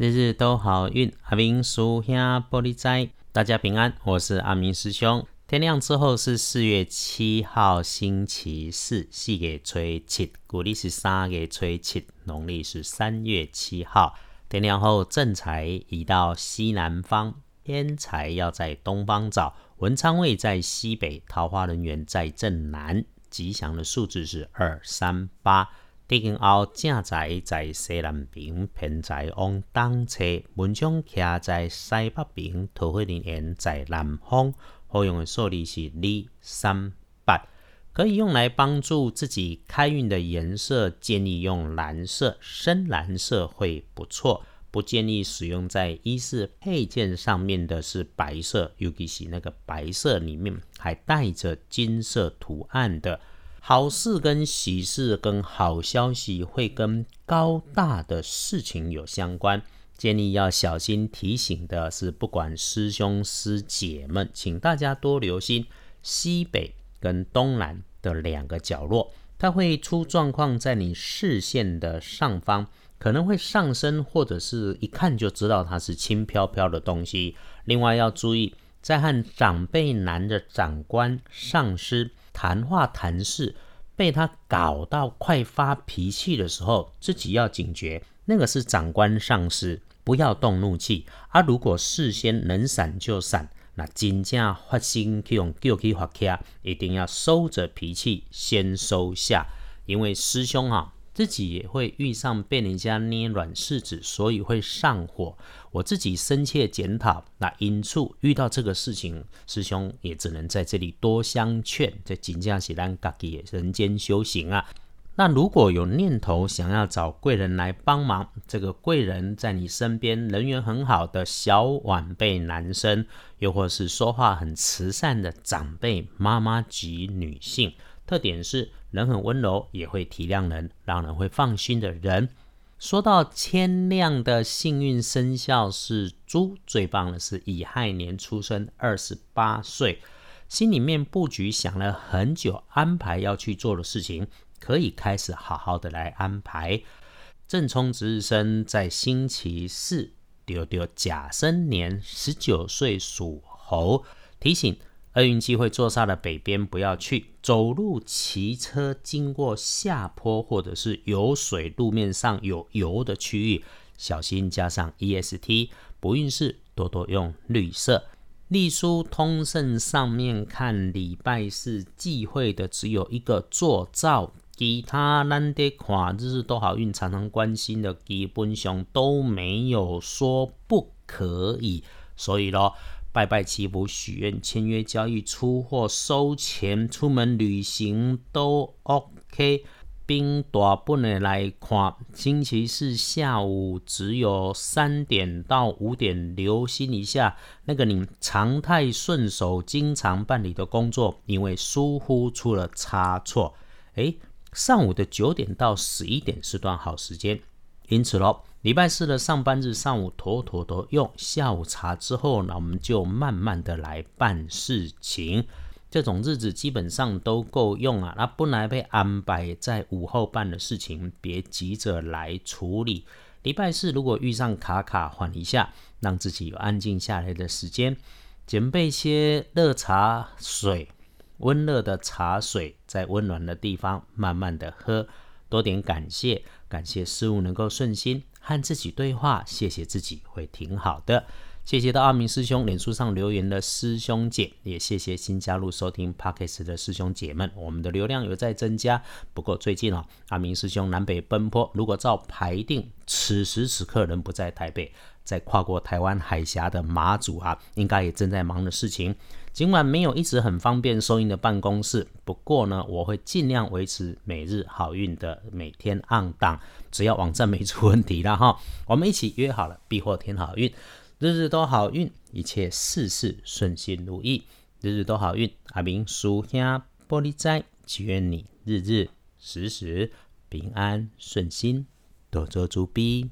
日日都好运，阿明叔兄玻璃斋，大家平安，我是阿明师兄。天亮之后是四月七号星期四，四月初七，古历是三月初七，农历是三月七号。天亮后正财移到西南方，偏财要在东方找。文昌位在西北，桃花人员在正南。吉祥的数字是二三八。地根后正在在西南边，偏在往东侧，门窗徛在西北边，桃花人缘在南方。好用的数字是二三八，可以用来帮助自己开运的颜色，建议用蓝色，深蓝色会不错。不建议使用在衣饰配件上面的是白色，尤其是那个白色里面还带着金色图案的。好事跟喜事跟好消息会跟高大的事情有相关，建议要小心提醒的是，不管师兄师姐们，请大家多留心西北跟东南的两个角落，它会出状况在你视线的上方，可能会上升，或者是一看就知道它是轻飘飘的东西。另外要注意，在和长辈男的长官、上司。谈话谈事被他搞到快发脾气的时候，自己要警觉，那个是长官上司，不要动怒气。啊如果事先能闪就闪，那真正发心去用叫去发卡，一定要收着脾气，先收下，因为师兄啊。自己也会遇上被人家捏软柿子，所以会上火。我自己深切检讨，那因处遇到这个事情，师兄也只能在这里多相劝。这仅仅是咱家己人间修行啊。那如果有念头想要找贵人来帮忙，这个贵人在你身边，人缘很好的小晚辈男生，又或是说话很慈善的长辈妈妈级女性。特点是人很温柔，也会体谅人，让人会放心的人。说到天亮的幸运生肖是猪，最棒的是乙亥年出生，二十八岁，心里面布局想了很久，安排要去做的事情，可以开始好好的来安排。正冲值日生在星期四，丢丢甲申年十九岁属猴，提醒。厄运机会坐煞的北边不要去，走路、骑车经过下坡或者是有水路面上有油的区域，小心加上 EST。不运势多多用绿色。隶书通胜上面看礼拜四忌讳的只有一个做灶，其他难得看日日都好运，常常关心的基本上都没有说不可以，所以咯。拜拜祈福、许愿、签约交易、出货、收钱、出门旅行都 OK。冰大本的来看，星期四下午只有三点到五点，留心一下那个你常态顺手、经常办理的工作，因为疏忽出了差错。诶，上午的九点到十一点是段好时间，因此喽。礼拜四的上班日上午妥妥的用下午茶之后呢，我们就慢慢的来办事情。这种日子基本上都够用啊。那不来被安排在午后办的事情，别急着来处理。礼拜四如果遇上卡卡，缓一下，让自己有安静下来的时间，准备一些热茶水，温热的茶水，在温暖的地方慢慢的喝，多点感谢，感谢事物能够顺心。和自己对话，谢谢自己会挺好的。谢谢到阿明师兄脸书上留言的师兄姐，也谢谢新加入收听 Pockets 的师兄姐们。我们的流量有在增加，不过最近哦，阿明师兄南北奔波，如果照排定，此时此刻人不在台北，在跨过台湾海峡的马祖啊，应该也正在忙的事情。尽管没有一直很方便收音的办公室，不过呢，我会尽量维持每日好运的每天按档，只要网站没出问题了哈。我们一起约好了，必获天好运，日日都好运，一切事事顺心如意，日日都好运。阿明叔兄玻璃斋，祈愿你日日时时平安顺心，多做主逼。